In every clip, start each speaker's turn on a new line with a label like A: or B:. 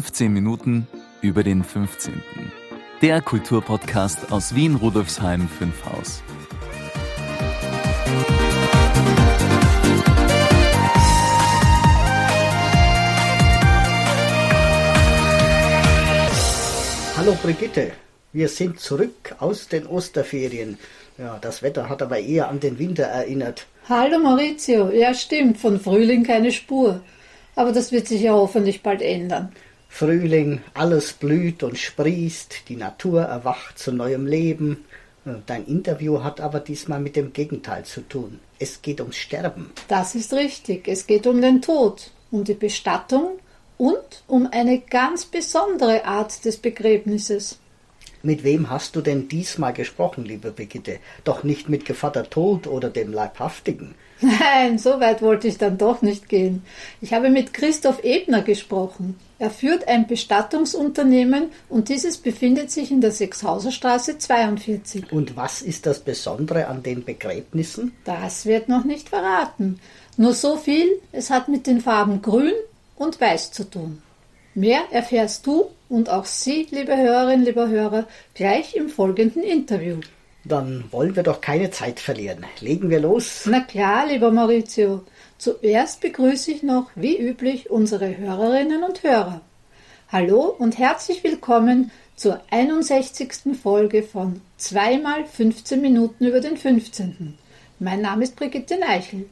A: 15 Minuten über den 15. Der Kulturpodcast aus Wien Rudolfsheim 5 Haus.
B: Hallo Brigitte, wir sind zurück aus den Osterferien. Ja, das Wetter hat aber eher an den Winter erinnert.
C: Hallo Maurizio, ja stimmt, von Frühling keine Spur. Aber das wird sich ja hoffentlich bald ändern.
B: Frühling, alles blüht und sprießt, die Natur erwacht zu neuem Leben. Dein Interview hat aber diesmal mit dem Gegenteil zu tun. Es geht ums Sterben.
C: Das ist richtig, es geht um den Tod, um die Bestattung und um eine ganz besondere Art des Begräbnisses.
B: Mit wem hast du denn diesmal gesprochen, liebe Brigitte? Doch nicht mit Gevatter Tod oder dem Leibhaftigen.
C: Nein, so weit wollte ich dann doch nicht gehen. Ich habe mit Christoph Ebner gesprochen. Er führt ein Bestattungsunternehmen und dieses befindet sich in der Sechshauserstraße 42.
B: Und was ist das Besondere an den Begräbnissen?
C: Das wird noch nicht verraten. Nur so viel, es hat mit den Farben Grün und Weiß zu tun. Mehr erfährst du und auch Sie, liebe Hörerinnen, lieber Hörer, gleich im folgenden Interview.
B: Dann wollen wir doch keine Zeit verlieren. Legen wir los.
C: Na klar, lieber Maurizio. Zuerst begrüße ich noch, wie üblich, unsere Hörerinnen und Hörer. Hallo und herzlich willkommen zur 61. Folge von zweimal 15 Minuten über den 15. Mein Name ist Brigitte Neichel.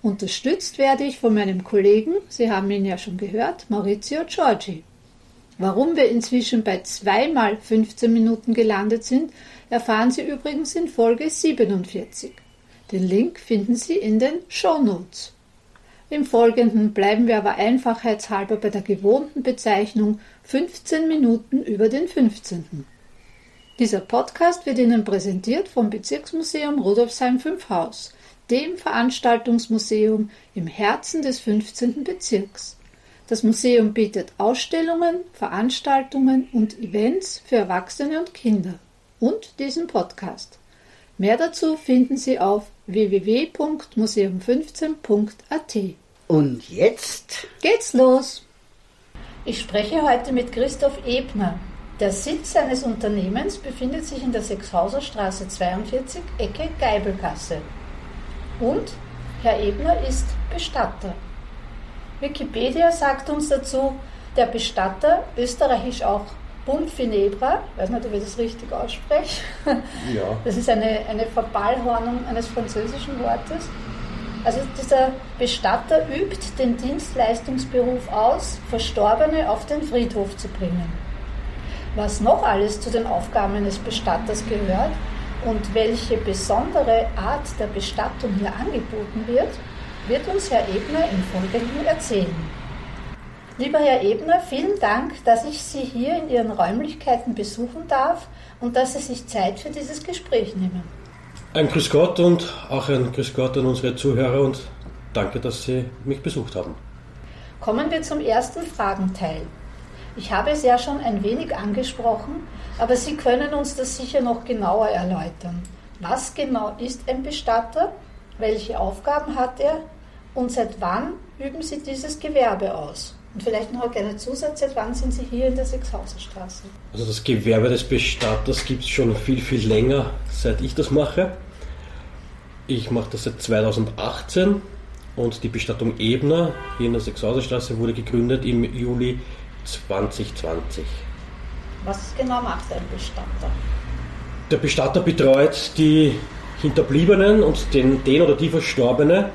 C: Unterstützt werde ich von meinem Kollegen, Sie haben ihn ja schon gehört, Maurizio Giorgi. Warum wir inzwischen bei zweimal 15 Minuten gelandet sind, erfahren Sie übrigens in Folge 47. Den Link finden Sie in den Show Notes. Im Folgenden bleiben wir aber einfachheitshalber bei der gewohnten Bezeichnung 15 Minuten über den 15. Dieser Podcast wird Ihnen präsentiert vom Bezirksmuseum Rudolfsheim 5 Haus dem Veranstaltungsmuseum im Herzen des 15. Bezirks. Das Museum bietet Ausstellungen, Veranstaltungen und Events für Erwachsene und Kinder und diesen Podcast. Mehr dazu finden Sie auf www.museum15.at.
B: Und jetzt
C: geht's los. Ich spreche heute mit Christoph Ebner. Der Sitz seines Unternehmens befindet sich in der Sechshauser Straße 42, Ecke Geibelgasse. Und Herr Ebner ist Bestatter. Wikipedia sagt uns dazu, der Bestatter, österreichisch auch Bumfinebra, ich weiß nicht, ob ich das richtig ausspreche. Ja. Das ist eine, eine Verballhornung eines französischen Wortes. Also dieser Bestatter übt den Dienstleistungsberuf aus, Verstorbene auf den Friedhof zu bringen. Was noch alles zu den Aufgaben eines Bestatters gehört, und welche besondere Art der Bestattung hier angeboten wird, wird uns Herr Ebner im Folgenden erzählen. Lieber Herr Ebner, vielen Dank, dass ich Sie hier in Ihren Räumlichkeiten besuchen darf und dass Sie sich Zeit für dieses Gespräch nehmen.
D: Ein Grüß Gott und auch ein Grüß Gott an unsere Zuhörer und danke, dass Sie mich besucht haben.
C: Kommen wir zum ersten Fragenteil. Ich habe es ja schon ein wenig angesprochen, aber Sie können uns das sicher noch genauer erläutern. Was genau ist ein Bestatter? Welche Aufgaben hat er? Und seit wann üben Sie dieses Gewerbe aus? Und vielleicht noch eine Zusatz, seit wann sind Sie hier in der Sechshauserstraße?
D: Also das Gewerbe des Bestatters gibt es schon viel, viel länger, seit ich das mache. Ich mache das seit 2018 und die Bestattung Ebner hier in der Sechshauserstraße wurde gegründet im Juli 2020.
C: Was genau macht ein Bestatter?
D: Der Bestatter betreut die Hinterbliebenen und den, den oder die Verstorbene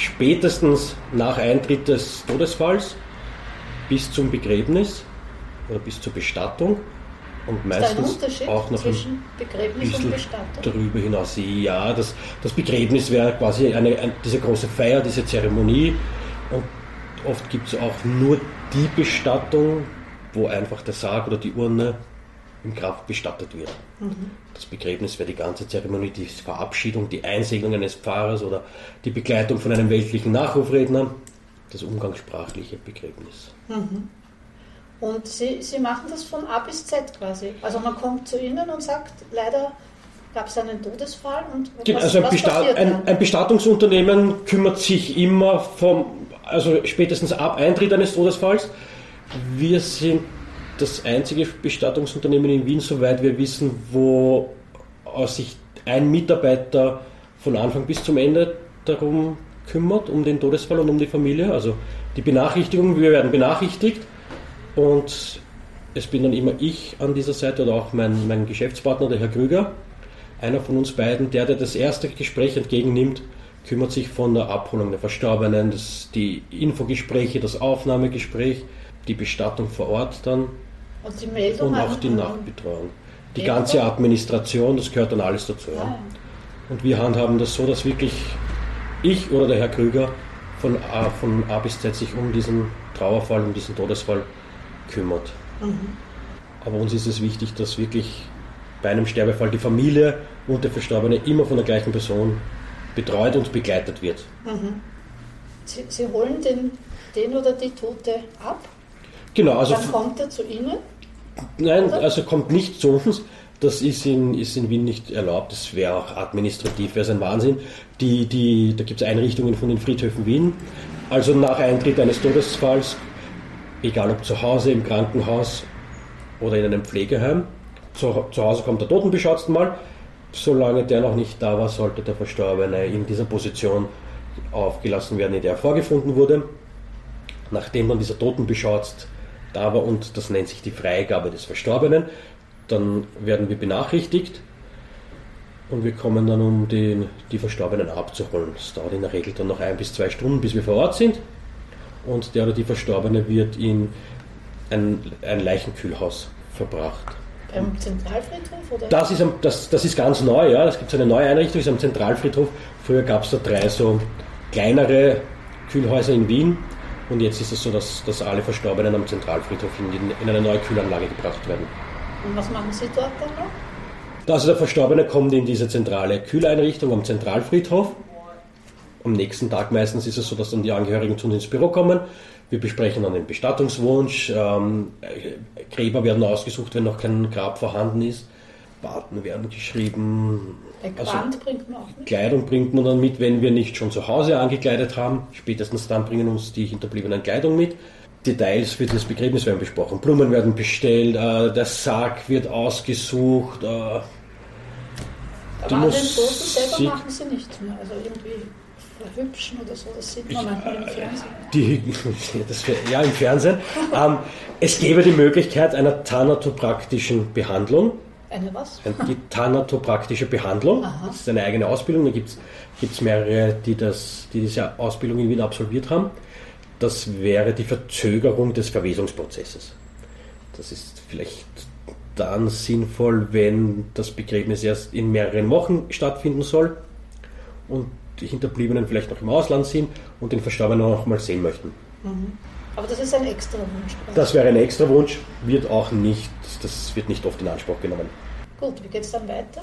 D: spätestens nach Eintritt des Todesfalls bis zum Begräbnis oder bis zur Bestattung und meistens auch noch ein bisschen darüber hinaus. Ja, das, das Begräbnis wäre quasi eine, eine, diese große Feier, diese Zeremonie und oft gibt es auch nur die Bestattung, wo einfach der Sarg oder die Urne im Grab bestattet wird. Mhm. Das Begräbnis wäre die ganze Zeremonie, die Verabschiedung, die Einsegnung eines Pfarrers oder die Begleitung von einem weltlichen Nachrufredner, das umgangssprachliche Begräbnis.
C: Mhm. Und Sie, Sie machen das von A bis Z quasi. Also man kommt zu Ihnen und sagt, leider gab es einen Todesfall und
D: was, also ein, Besta ein, ein, Bestattungsunternehmen kümmert sich immer vom, also spätestens ab Eintritt eines Todesfalls Wir sind das einzige Bestattungsunternehmen in Wien, soweit wir wissen, wo sich ein Mitarbeiter von Anfang bis zum Ende darum kümmert, um den Todesfall und um die Familie. Also die Benachrichtigung, wir werden benachrichtigt und es bin dann immer ich an dieser Seite oder auch mein, mein Geschäftspartner, der Herr Krüger, einer von uns beiden, der, der das erste Gespräch entgegennimmt, kümmert sich von der Abholung der Verstorbenen, das, die Infogespräche, das Aufnahmegespräch, die Bestattung vor Ort dann
C: und, die Meldung
D: und auch die Nachbetreuung. Die ganze Administration, das gehört dann alles dazu. Ja. Und wir handhaben das so, dass wirklich ich oder der Herr Krüger von A, von A bis Z sich um diesen Trauerfall, um diesen Todesfall kümmert. Mhm. Aber uns ist es wichtig, dass wirklich bei einem Sterbefall die Familie und der Verstorbene immer von der gleichen Person betreut und begleitet wird.
C: Mhm. Sie, Sie, holen den, den oder die Tote ab?
D: Genau, also.
C: Dann kommt er zu Ihnen?
D: Nein, also kommt nicht zu uns. Das ist in, ist in Wien nicht erlaubt. Das wäre auch administrativ, wäre ein Wahnsinn. Die, die, da gibt es Einrichtungen von den Friedhöfen Wien. Also nach Eintritt eines Todesfalls, egal ob zu Hause, im Krankenhaus oder in einem Pflegeheim, zu, zu Hause kommt der Totenbeschatzt mal. Solange der noch nicht da war, sollte der Verstorbene in dieser Position aufgelassen werden, in der er vorgefunden wurde. Nachdem dann dieser Totenbeschatzt da war und das nennt sich die Freigabe des Verstorbenen, dann werden wir benachrichtigt und wir kommen dann, um den, die Verstorbenen abzuholen. Das dauert in der Regel dann noch ein bis zwei Stunden, bis wir vor Ort sind. Und der oder die Verstorbene wird in ein, ein Leichenkühlhaus verbracht.
C: Beim Zentralfriedhof? Oder?
D: Das, ist, das, das ist ganz neu, ja. Es gibt so eine neue Einrichtung, ist am Zentralfriedhof. Früher gab es da drei so kleinere Kühlhäuser in Wien. Und jetzt ist es so, dass, dass alle Verstorbenen am Zentralfriedhof in, in eine neue Kühlanlage gebracht werden.
C: Und was machen Sie dort dann noch?
D: Also der Verstorbene kommt in diese zentrale Kühleinrichtung am Zentralfriedhof. Am nächsten Tag meistens ist es so, dass dann die Angehörigen zu uns ins Büro kommen. Wir besprechen dann den Bestattungswunsch. Ähm, Gräber werden ausgesucht, wenn noch kein Grab vorhanden ist. Daten werden geschrieben.
C: Also bringt man auch mit?
D: Kleidung bringt man dann mit, wenn wir nicht schon zu Hause angekleidet haben. Spätestens dann bringen uns die Hinterbliebenen Kleidung mit. Details für das Begräbnis werden besprochen. Blumen werden bestellt, äh, der Sarg wird ausgesucht. Äh,
C: Aber an den Toten selber machen sie nichts mehr. Also irgendwie verhübschen oder so, das sieht man manchmal im Fernsehen. Die, das,
D: ja, im Fernsehen. ähm, es gäbe die Möglichkeit einer thanatopraktischen Behandlung.
C: Eine was?
D: Die thanatopraktische Behandlung. Aha. Das ist eine eigene Ausbildung. Da gibt es mehrere, die, das, die diese Ausbildung in Wien absolviert haben das wäre die Verzögerung des Verwesungsprozesses. Das ist vielleicht dann sinnvoll, wenn das Begräbnis erst in mehreren Wochen stattfinden soll und die Hinterbliebenen vielleicht noch im Ausland sind und den Verstorbenen noch mal sehen möchten.
C: Mhm. Aber das ist ein extra Wunsch.
D: Das wäre ein extra Wunsch, wird auch nicht, das wird nicht oft in Anspruch genommen.
C: Gut, wie geht es dann weiter?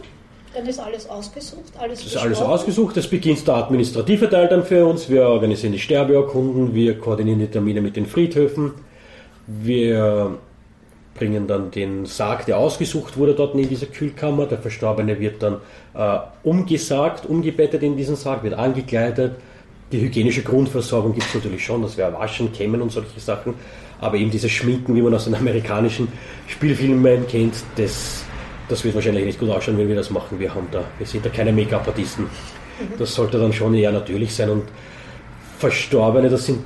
C: Dann ist alles ausgesucht, alles
D: Das ist alles ausgesucht. Das beginnt der administrative Teil dann für uns. Wir organisieren die Sterbeurkunden, wir koordinieren die Termine mit den Friedhöfen. Wir bringen dann den Sarg, der ausgesucht wurde, dort in diese Kühlkammer. Der Verstorbene wird dann äh, umgesagt, umgebettet in diesen Sarg, wird angekleidet. Die hygienische Grundversorgung gibt es natürlich schon, das wäre Waschen, Kämmen und solche Sachen. Aber eben dieses Schminken, wie man aus den amerikanischen Spielfilmen kennt, das das wird wahrscheinlich nicht gut ausschauen, wenn wir das machen. Wir, haben da, wir sind da keine Make-up-Artisten. Das sollte dann schon eher natürlich sein. Und Verstorbene, das sind,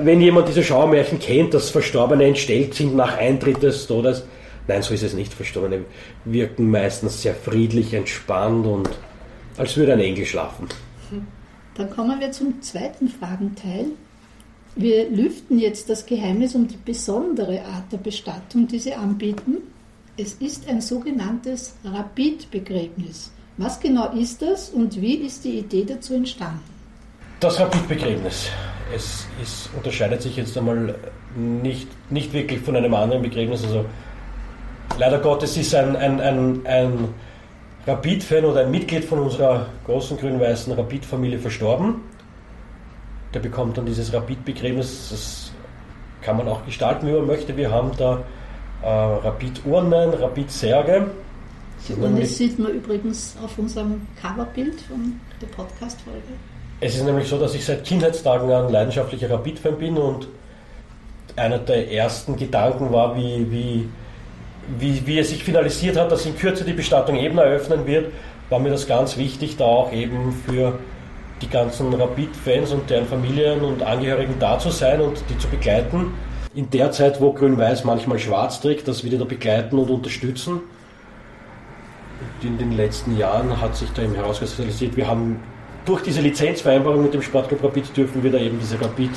D: wenn jemand diese Schauermärchen kennt, dass Verstorbene entstellt sind nach Eintritt des Todes, nein, so ist es nicht. Verstorbene wirken meistens sehr friedlich, entspannt und als würde ein Engel schlafen.
C: Dann kommen wir zum zweiten Fragenteil. Wir lüften jetzt das Geheimnis um die besondere Art der Bestattung, die Sie anbieten. Es ist ein sogenanntes Rapidbegräbnis. Was genau ist das und wie ist die Idee dazu entstanden?
D: Das Rapidbegräbnis. Es ist, unterscheidet sich jetzt einmal nicht, nicht wirklich von einem anderen Begräbnis. Also leider Gottes ist ein, ein, ein, ein Rapid-Fan oder ein Mitglied von unserer großen grün-weißen Rapid-Familie verstorben. Der bekommt dann dieses Rapid-Begräbnis. Das kann man auch gestalten, wie man möchte. Wir haben da äh, Rapid-Urnen, Rapid-Särge.
C: Die Urne sieht man übrigens auf unserem Coverbild von der Podcast-Folge.
D: Es ist nämlich so, dass ich seit Kindheitstagen ein leidenschaftlicher Rapid-Fan bin und einer der ersten Gedanken war, wie, wie, wie, wie es sich finalisiert hat, dass in Kürze die Bestattung eben eröffnen wird, war mir das ganz wichtig, da auch eben für die ganzen Rapid-Fans und deren Familien und Angehörigen da zu sein und die zu begleiten. In der Zeit, wo Grün-Weiß manchmal schwarz trägt, das wieder da begleiten und unterstützen. Und in den letzten Jahren hat sich da eben herauskristallisiert, wir haben durch diese Lizenzvereinbarung mit dem Sportclub Rapid dürfen wir da eben diese Rapid,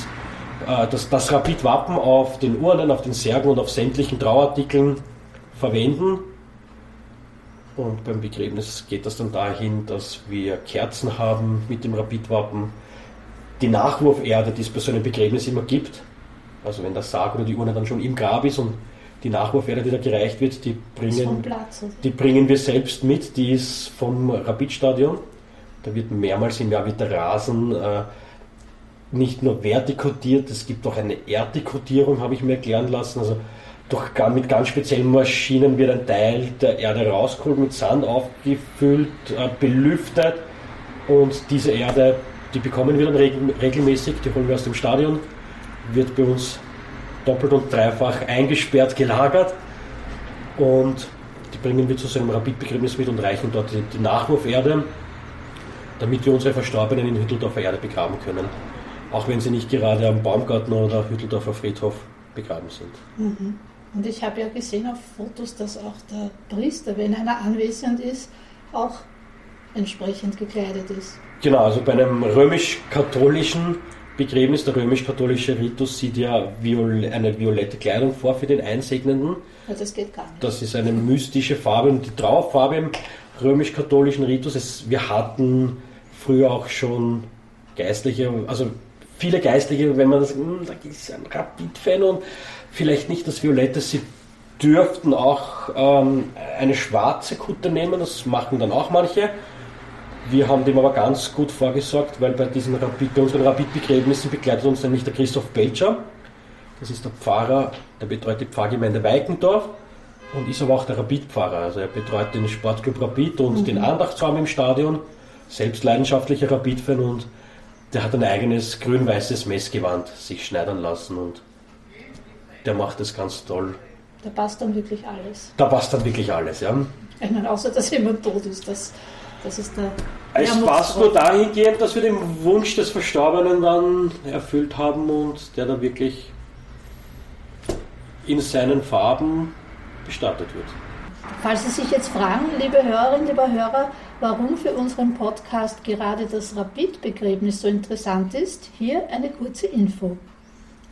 D: äh, das, das Rapid-Wappen auf den Urnen, auf den Särgen und auf sämtlichen Trauartikeln verwenden und beim Begräbnis geht das dann dahin, dass wir Kerzen haben mit dem Rapidwappen. Die Nachwurferde, die es bei so einem Begräbnis immer gibt, also wenn der Sarg oder die Urne dann schon im Grab ist und die Nachwurferde, die da gereicht wird, die bringen, die bringen wir selbst mit. Die ist vom Rapidstadion. Da wird mehrmals im Jahr wird der Rasen äh, nicht nur vertikodiert, es gibt auch eine Erddekodierung, habe ich mir erklären lassen. Also durch, mit ganz speziellen Maschinen wird ein Teil der Erde rausgeholt, mit Sand aufgefüllt, äh, belüftet und diese Erde, die bekommen wir dann regelmäßig, die holen wir aus dem Stadion, wird bei uns doppelt und dreifach eingesperrt, gelagert und die bringen wir zu so einem Rapidbegräbnis mit und reichen dort die, die Nachwurferde, damit wir unsere Verstorbenen in Hütteldorfer Erde begraben können. Auch wenn sie nicht gerade am Baumgarten oder Hütteldorfer Friedhof begraben sind.
C: Mhm. Und ich habe ja gesehen auf Fotos, dass auch der Priester, wenn einer anwesend ist, auch entsprechend gekleidet ist.
D: Genau, also bei einem römisch-katholischen Begräbnis, der römisch-katholische Ritus sieht ja Viol eine violette Kleidung vor für den Einsegnenden.
C: Also das geht gar nicht.
D: Das ist eine mystische Farbe und die Trauerfarbe im römisch-katholischen Ritus. ist, wir hatten früher auch schon Geistliche, also viele Geistliche, wenn man das, hm, da ist ein Rapid-Fan und vielleicht nicht das Violette, sie dürften auch ähm, eine schwarze Kutte nehmen, das machen dann auch manche. Wir haben dem aber ganz gut vorgesorgt, weil bei diesen Rapid, bei unseren Rapid-Begräbnissen begleitet uns nämlich der Christoph Belcher. Das ist der Pfarrer, der betreut die Pfarrgemeinde Weikendorf und ist aber auch der Rapid-Pfarrer. Also er betreut den Sportclub Rapid und mhm. den Andachtsraum im Stadion, selbst leidenschaftlicher Rapid-Fan und der hat ein eigenes grün-weißes Messgewand sich schneidern lassen und der macht das ganz toll.
C: Da passt dann wirklich alles.
D: Da passt dann wirklich alles, ja.
C: Ich meine, außer dass jemand tot ist, das, das ist der.
D: Es passt nur dahingehend, dass wir den Wunsch des Verstorbenen dann erfüllt haben und der dann wirklich in seinen Farben bestattet wird.
C: Falls Sie sich jetzt fragen, liebe Hörerinnen, lieber Hörer, warum für unseren Podcast gerade das Rapid-Begräbnis so interessant ist, hier eine kurze Info.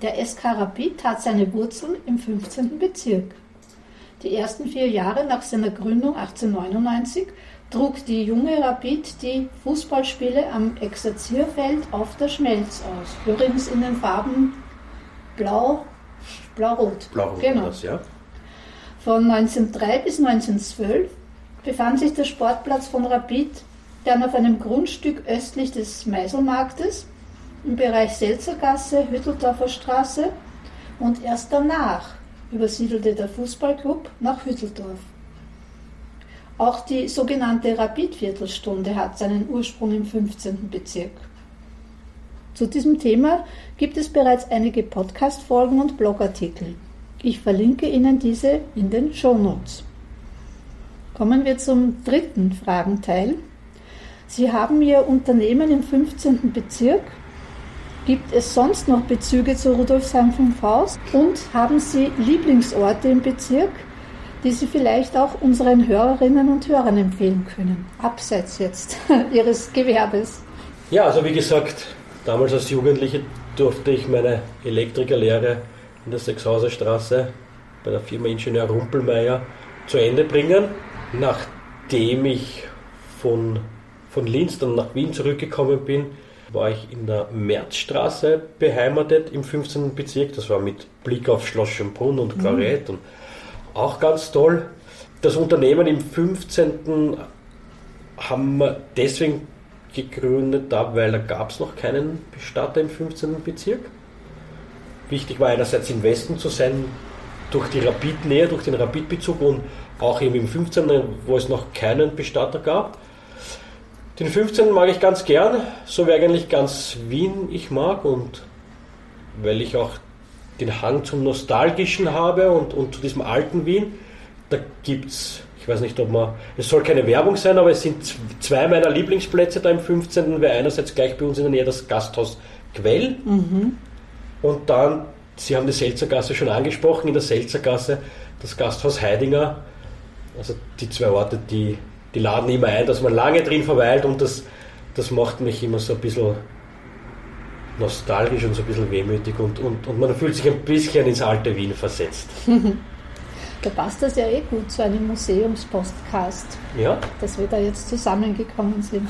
C: Der SK Rapid hat seine Wurzeln im 15. Bezirk. Die ersten vier Jahre nach seiner Gründung 1899 trug die junge Rapid die Fußballspiele am Exerzierfeld auf der Schmelz aus. Übrigens in den Farben Blau, Blau-Rot.
D: Blau-Rot, genau. Das, ja.
C: Von 1903 bis 1912 befand sich der Sportplatz von Rapid dann auf einem Grundstück östlich des Meiselmarktes im Bereich Selzergasse, Hütteldorfer Straße und erst danach übersiedelte der Fußballclub nach Hütteldorf. Auch die sogenannte Rapid-Viertelstunde hat seinen Ursprung im 15. Bezirk. Zu diesem Thema gibt es bereits einige Podcast-Folgen und Blogartikel. Ich verlinke Ihnen diese in den Shownotes. Kommen wir zum dritten Fragenteil. Sie haben Ihr Unternehmen im 15. Bezirk Gibt es sonst noch Bezüge zu Rudolfsheim 5 Haus? Und haben Sie Lieblingsorte im Bezirk, die Sie vielleicht auch unseren Hörerinnen und Hörern empfehlen können? Abseits jetzt Ihres Gewerbes.
D: Ja, also wie gesagt, damals als Jugendliche durfte ich meine Elektrikerlehre in der Sechshauser Straße bei der Firma Ingenieur Rumpelmeier zu Ende bringen. Nachdem ich von, von Linz dann nach Wien zurückgekommen bin, war ich in der Märzstraße beheimatet im 15. Bezirk. Das war mit Blick auf Schloss Schönbrunn und Claret mhm. und auch ganz toll. Das Unternehmen im 15. haben wir deswegen gegründet, da, weil da gab es noch keinen Bestatter im 15. Bezirk. Wichtig war einerseits im Westen zu sein, durch die Rapid-Nähe, durch den Rapid-Bezug und auch eben im 15., wo es noch keinen Bestatter gab. Den 15. mag ich ganz gern, so wie eigentlich ganz Wien ich mag und weil ich auch den Hang zum Nostalgischen habe und, und zu diesem alten Wien. Da gibt es, ich weiß nicht, ob man, es soll keine Werbung sein, aber es sind zwei meiner Lieblingsplätze da im 15. wäre einerseits gleich bei uns in der Nähe das Gasthaus Quell mhm. und dann, Sie haben die Selzergasse schon angesprochen, in der Selzergasse das Gasthaus Heidinger. Also die zwei Orte, die, die laden immer ein, dass man lange drin verweilt und das, das macht mich immer so ein bisschen nostalgisch und so ein bisschen wehmütig und, und, und man fühlt sich ein bisschen ins alte Wien versetzt.
C: da passt das ja eh gut zu einem Museumspostcast,
D: ja.
C: dass wir da jetzt zusammengekommen sind.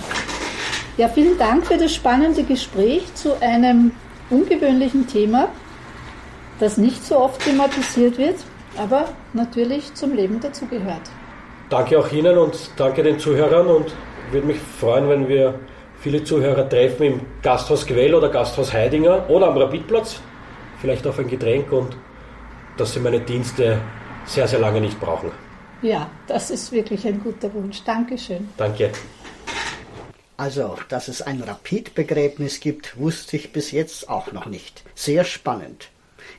C: Ja, vielen Dank für das spannende Gespräch zu einem ungewöhnlichen Thema, das nicht so oft thematisiert wird, aber natürlich zum Leben dazugehört.
D: Danke auch Ihnen und danke den Zuhörern und würde mich freuen, wenn wir viele Zuhörer treffen im Gasthaus Gewell oder Gasthaus Heidinger oder am Rapidplatz, vielleicht auf ein Getränk und dass sie meine Dienste sehr, sehr lange nicht brauchen.
C: Ja, das ist wirklich ein guter Wunsch. Dankeschön.
D: Danke.
B: Also, dass es ein Rapidbegräbnis gibt, wusste ich bis jetzt auch noch nicht. Sehr spannend.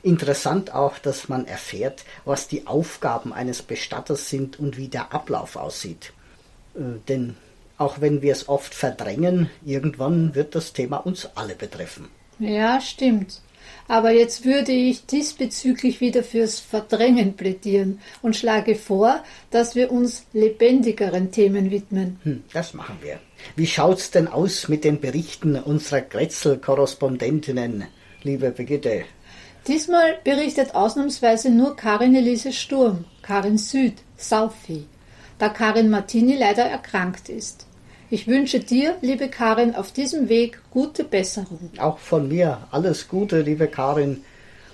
B: Interessant auch, dass man erfährt, was die Aufgaben eines Bestatters sind und wie der Ablauf aussieht. Äh, denn auch wenn wir es oft verdrängen, irgendwann wird das Thema uns alle betreffen.
C: Ja, stimmt. Aber jetzt würde ich diesbezüglich wieder fürs Verdrängen plädieren und schlage vor, dass wir uns lebendigeren Themen widmen.
B: Hm, das machen wir. Wie schaut's denn aus mit den Berichten unserer Grätzl-Korrespondentinnen, liebe Brigitte?
C: Diesmal berichtet ausnahmsweise nur Karin Elise Sturm, Karin Süd, Saufi, da Karin Martini leider erkrankt ist. Ich wünsche dir, liebe Karin, auf diesem Weg gute Besserung.
B: Auch von mir alles Gute, liebe Karin.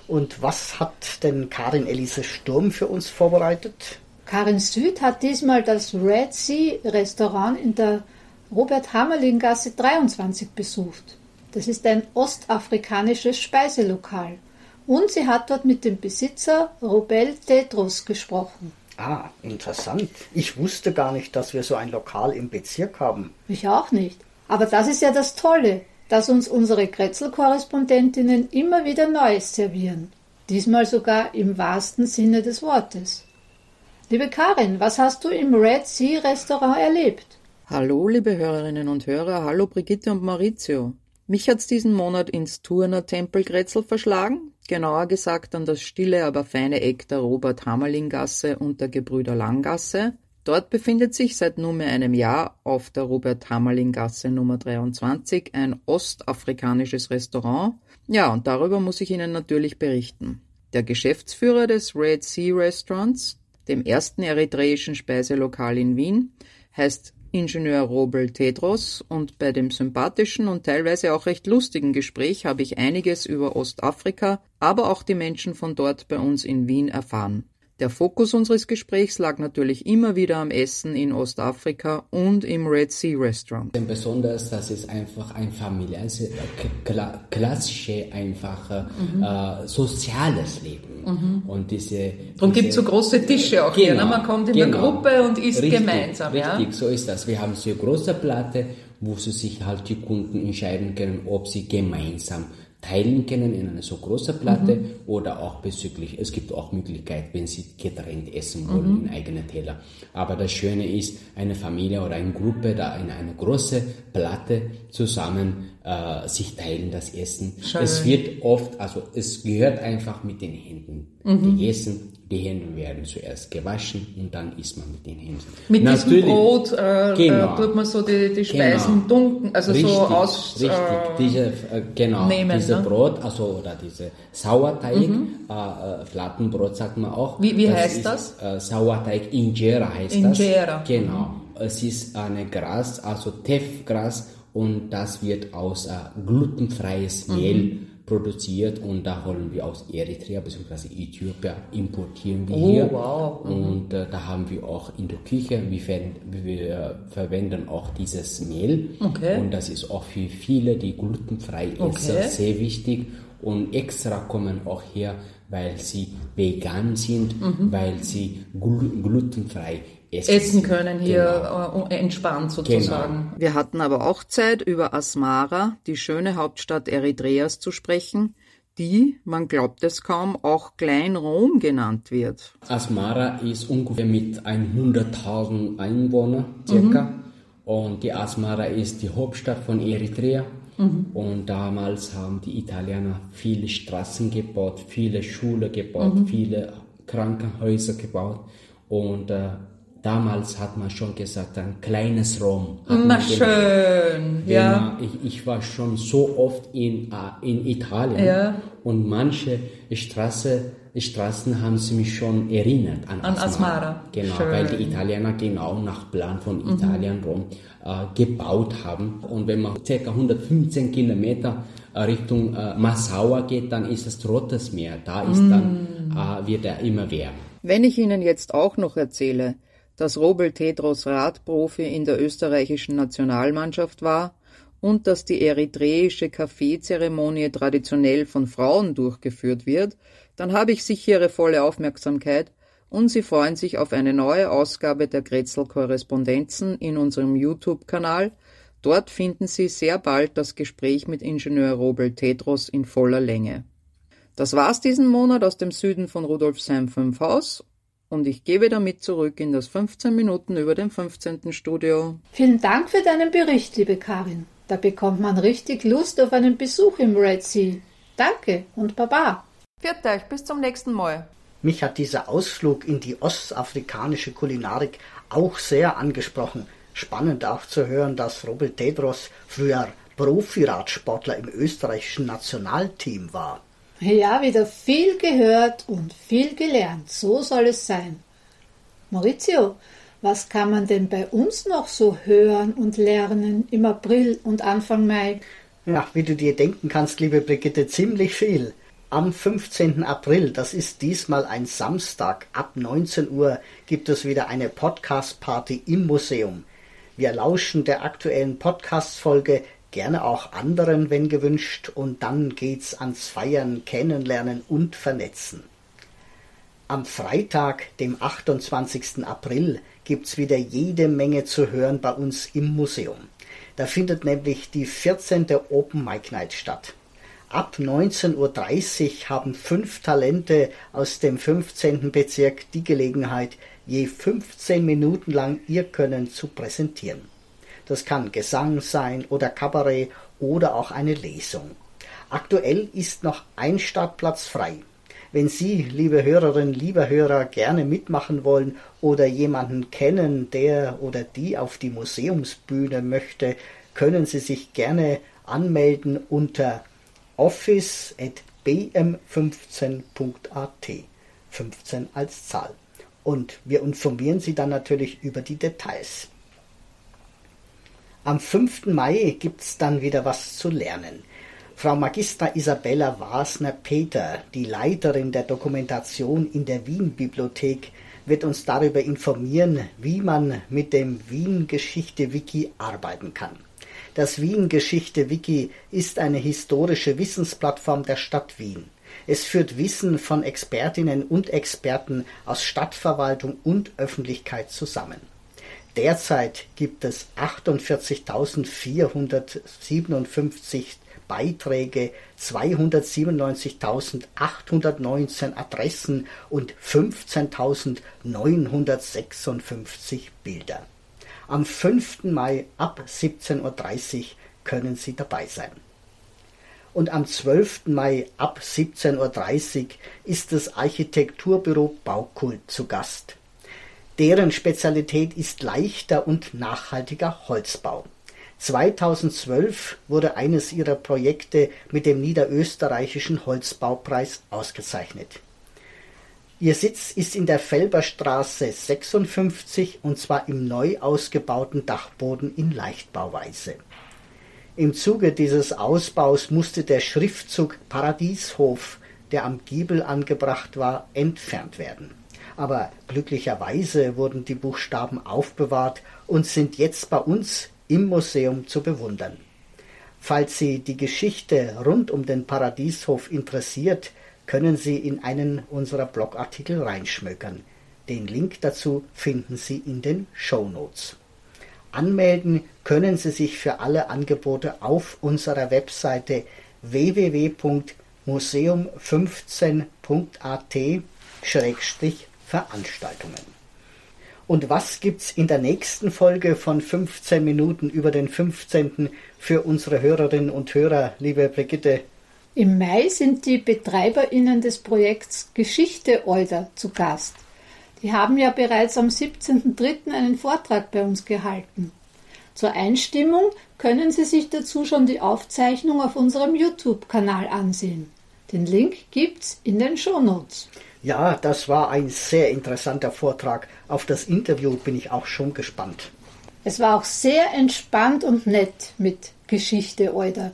B: Und was hat denn Karin Elise Sturm für uns vorbereitet?
C: Karin Süd hat diesmal das Red Sea Restaurant in der Robert Hammerling Gasse 23 besucht. Das ist ein ostafrikanisches Speiselokal. Und sie hat dort mit dem Besitzer Robel Tetros gesprochen.
B: Ah, interessant. Ich wusste gar nicht, dass wir so ein Lokal im Bezirk haben.
C: Ich auch nicht. Aber das ist ja das Tolle, dass uns unsere Kretzel-Korrespondentinnen immer wieder Neues servieren. Diesmal sogar im wahrsten Sinne des Wortes. Liebe Karin, was hast du im Red Sea Restaurant erlebt?
E: Hallo, liebe Hörerinnen und Hörer. Hallo, Brigitte und Maurizio. Mich hat's diesen Monat ins Turner Tempelgrätzl verschlagen, genauer gesagt an das stille, aber feine Eck der Robert-Hammerling-Gasse und der Gebrüder Langgasse. Dort befindet sich seit nunmehr einem Jahr auf der Robert-Hammerling-Gasse Nummer 23 ein ostafrikanisches Restaurant. Ja, und darüber muss ich Ihnen natürlich berichten. Der Geschäftsführer des Red Sea Restaurants, dem ersten eritreischen Speiselokal in Wien, heißt Ingenieur Robel Tedros und bei dem sympathischen und teilweise auch recht lustigen Gespräch habe ich einiges über Ostafrika, aber auch die Menschen von dort bei uns in Wien erfahren. Der Fokus unseres Gesprächs lag natürlich immer wieder am Essen in Ostafrika und im Red Sea Restaurant.
F: Besonders, das ist einfach ein familiäres, äh, klassische, einfach mhm. äh, soziales Leben. Mhm. Und diese,
E: Darum gibt es so große Tische auch genau, hier. Ne? Man kommt in genau, der Gruppe und isst richtig, gemeinsam.
F: Richtig,
E: ja?
F: so ist das. Wir haben so große Platte, wo sie sich halt die Kunden entscheiden können, ob sie gemeinsam teilen können in eine so große Platte mhm. oder auch bezüglich, es gibt auch Möglichkeit, wenn sie getrennt essen wollen mhm. in eigene Teller. Aber das Schöne ist, eine Familie oder eine Gruppe da in eine große Platte zusammen äh, sich teilen das Essen. Schön. Es wird oft, also es gehört einfach mit den Händen mhm. gegessen. Die Hände werden zuerst gewaschen und dann isst man mit den Händen.
E: Mit Natürlich, diesem Brot äh, äh genau, äh, tut man so die, die Speisen genau. dunken, also richtig, so aus.
F: Richtig, äh, diese, äh, genau, nehmen, diese ne? Brot, also oder diese Sauerteig, mhm. äh, Flattenbrot sagt man auch.
E: Wie, wie das heißt ist, das?
F: Sauerteig Injera heißt
E: Injera.
F: das. Genau. Es ist eine Gras, also Teffgras und das wird aus glutenfreies Mehl mhm produziert und da holen wir aus Eritrea bzw. Äthiopien, importieren wir oh, hier. Wow. Und äh, da haben wir auch in der Küche, wir, wir verwenden auch dieses Mehl okay. und das ist auch für viele, die glutenfrei essen, okay. sehr wichtig und extra kommen auch her, weil sie vegan sind, mhm. weil sie gl glutenfrei
E: essen, essen können hier genau. Äh, entspannt sozusagen. Genau. Wir hatten aber auch Zeit, über Asmara, die schöne Hauptstadt Eritreas, zu sprechen, die, man glaubt es kaum, auch Klein-Rom genannt wird.
F: Asmara ist ungefähr mit 100.000 Einwohnern circa. Mhm. Und die Asmara ist die Hauptstadt von Eritrea. Mhm. Und damals haben die Italiener viele Straßen gebaut, viele Schulen gebaut, mhm. viele Krankenhäuser gebaut. Und äh, damals hat man schon gesagt, ein kleines Rom.
E: Na schön, ja.
F: Man, ich, ich, war schon so oft in, äh, in Italien ja. und manche Straße, Straßen haben sie mich schon erinnert an,
E: an Asmara. Asmara.
F: Genau, schön. weil die Italiener genau nach Plan von mhm. Italien mhm. Rom äh, gebaut haben. Und wenn man ca. 115 Kilometer äh, Richtung äh, Massaua geht, dann ist es Rotes Meer. Da ist mm. dann, äh, wird er immer wärmer.
E: Wenn ich Ihnen jetzt auch noch erzähle, dass Robel Tedros Radprofi in der österreichischen Nationalmannschaft war und dass die eritreische Kaffeezeremonie traditionell von Frauen durchgeführt wird, dann habe ich sicher Ihre volle Aufmerksamkeit und Sie freuen sich auf eine neue Ausgabe der Grätzl-Korrespondenzen in unserem YouTube-Kanal. Dort finden Sie sehr bald das Gespräch mit Ingenieur Robel Tedros in voller Länge. Das war's diesen Monat aus dem Süden von Rudolfsheim 5 Haus und ich gebe damit zurück in das 15 Minuten über dem 15. Studio.
C: Vielen Dank für deinen Bericht, liebe Karin. Da bekommt man richtig Lust auf einen Besuch im Red Sea. Danke und Baba.
E: Viert euch, bis zum nächsten Mal.
B: Mich hat dieser Ausflug in die ostafrikanische Kulinarik auch sehr angesprochen. Spannend auch zu hören, dass Robert Tedros früher Profiradsportler im österreichischen Nationalteam war.
C: Ja, wieder viel gehört und viel gelernt. So soll es sein. Maurizio, was kann man denn bei uns noch so hören und lernen im April und Anfang Mai?
B: Ja, wie du dir denken kannst, liebe Brigitte, ziemlich viel. Am 15. April, das ist diesmal ein Samstag, ab 19 Uhr gibt es wieder eine Podcast-Party im Museum. Wir lauschen der aktuellen Podcast-Folge gerne auch anderen, wenn gewünscht, und dann geht's ans Feiern, Kennenlernen und Vernetzen. Am Freitag, dem 28. April, gibt's wieder jede Menge zu hören bei uns im Museum. Da findet nämlich die 14. Open Mic Night statt. Ab 19.30 Uhr haben fünf Talente aus dem 15. Bezirk die Gelegenheit, je 15 Minuten lang ihr Können zu präsentieren. Das kann Gesang sein oder Kabarett oder auch eine Lesung. Aktuell ist noch ein Startplatz frei. Wenn Sie, liebe Hörerinnen, lieber Hörer, gerne mitmachen wollen oder jemanden kennen, der oder die auf die Museumsbühne möchte, können Sie sich gerne anmelden unter office.bm15.at. 15 als Zahl. Und wir informieren Sie dann natürlich über die Details. Am 5. Mai gibt's dann wieder was zu lernen. Frau Magister Isabella Wasner-Peter, die Leiterin der Dokumentation in der Wien-Bibliothek, wird uns darüber informieren, wie man mit dem Wien-Geschichte-Wiki arbeiten kann. Das Wien-Geschichte-Wiki ist eine historische Wissensplattform der Stadt Wien. Es führt Wissen von Expertinnen und Experten aus Stadtverwaltung und Öffentlichkeit zusammen. Derzeit gibt es 48.457 Beiträge, 297.819 Adressen und 15.956 Bilder. Am 5. Mai ab 17.30 Uhr können Sie dabei sein. Und am 12. Mai ab 17.30 Uhr ist das Architekturbüro Baukult zu Gast. Deren Spezialität ist leichter und nachhaltiger Holzbau. 2012 wurde eines ihrer Projekte mit dem Niederösterreichischen Holzbaupreis ausgezeichnet. Ihr Sitz ist in der Felberstraße 56 und zwar im neu ausgebauten Dachboden in Leichtbauweise. Im Zuge dieses Ausbaus musste der Schriftzug Paradieshof, der am Giebel angebracht war, entfernt werden aber glücklicherweise wurden die Buchstaben aufbewahrt und sind jetzt bei uns im Museum zu bewundern. Falls Sie die Geschichte rund um den Paradieshof interessiert, können Sie in einen unserer Blogartikel reinschmökern. Den Link dazu finden Sie in den Show Notes. Anmelden können Sie sich für alle Angebote auf unserer Webseite www.museum15.at/ Veranstaltungen. Und was gibt's in der nächsten Folge von 15 Minuten über den 15. für unsere Hörerinnen und Hörer, liebe Brigitte?
C: Im Mai sind die BetreiberInnen des Projekts Geschichte Older zu Gast. Die haben ja bereits am 17.03. einen Vortrag bei uns gehalten. Zur Einstimmung können Sie sich dazu schon die Aufzeichnung auf unserem YouTube-Kanal ansehen. Den Link gibt's in den Shownotes.
B: Ja, das war ein sehr interessanter Vortrag. Auf das Interview bin ich auch schon gespannt.
C: Es war auch sehr entspannt und nett mit Geschichte Euder.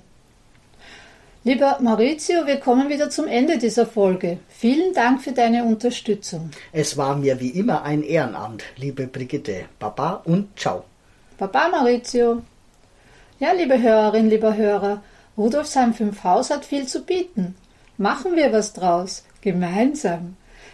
C: Lieber Maurizio, wir kommen wieder zum Ende dieser Folge. Vielen Dank für deine Unterstützung.
B: Es war mir wie immer ein Ehrenamt, liebe Brigitte. Baba und ciao.
C: Baba Maurizio. Ja, liebe Hörerin, lieber Hörer, Rudolfsheim 5 Haus hat viel zu bieten. Machen wir was draus, gemeinsam.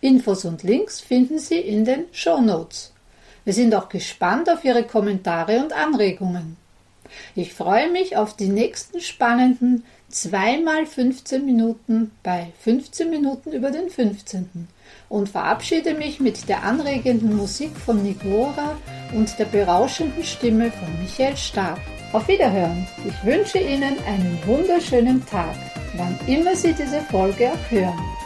C: Infos und Links finden Sie in den Show Notes. Wir sind auch gespannt auf Ihre Kommentare und Anregungen. Ich freue mich auf die nächsten spannenden zweimal 15 Minuten bei 15 Minuten über den 15. und verabschiede mich mit der anregenden Musik von Nigora und der berauschenden Stimme von Michael Stark. Auf Wiederhören. Ich wünsche Ihnen einen wunderschönen Tag, wann immer Sie diese Folge auch hören.